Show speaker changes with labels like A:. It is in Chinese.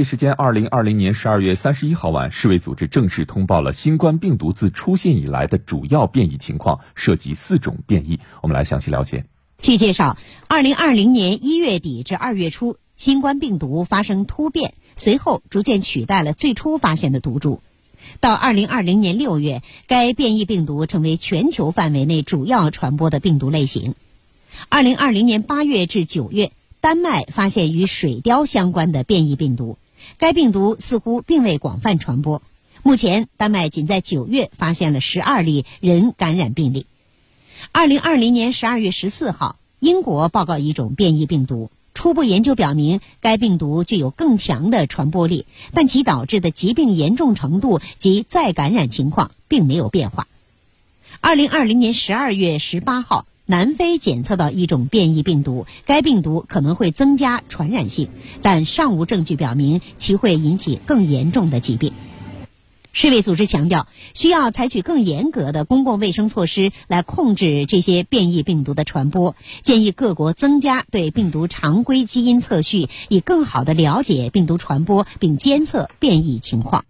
A: 一时间，二零二零年十二月三十一号晚，世卫组织正式通报了新冠病毒自出现以来的主要变异情况，涉及四种变异。我们来详细了解。
B: 据介绍，二零二零年一月底至二月初，新冠病毒发生突变，随后逐渐取代了最初发现的毒株。到二零二零年六月，该变异病毒成为全球范围内主要传播的病毒类型。二零二零年八月至九月，丹麦发现与水貂相关的变异病毒。该病毒似乎并未广泛传播。目前，丹麦仅在九月发现了十二例人感染病例。二零二零年十二月十四号，英国报告一种变异病毒，初步研究表明该病毒具有更强的传播力，但其导致的疾病严重程度及再感染情况并没有变化。二零二零年十二月十八号。南非检测到一种变异病毒，该病毒可能会增加传染性，但尚无证据表明其会引起更严重的疾病。世卫组织强调，需要采取更严格的公共卫生措施来控制这些变异病毒的传播，建议各国增加对病毒常规基因测序，以更好地了解病毒传播并监测变异情况。